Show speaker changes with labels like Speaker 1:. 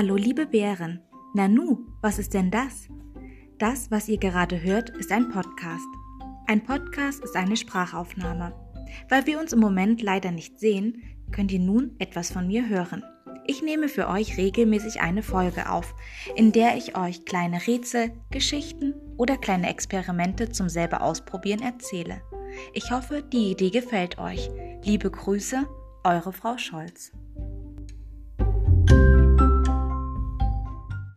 Speaker 1: Hallo liebe Bären. Nanu, was ist denn das? Das, was ihr gerade hört, ist ein Podcast. Ein Podcast ist eine Sprachaufnahme. Weil wir uns im Moment leider nicht sehen, könnt ihr nun etwas von mir hören. Ich nehme für euch regelmäßig eine Folge auf, in der ich euch kleine Rätsel, Geschichten oder kleine Experimente zum selber ausprobieren erzähle. Ich hoffe, die Idee gefällt euch. Liebe Grüße, eure Frau Scholz.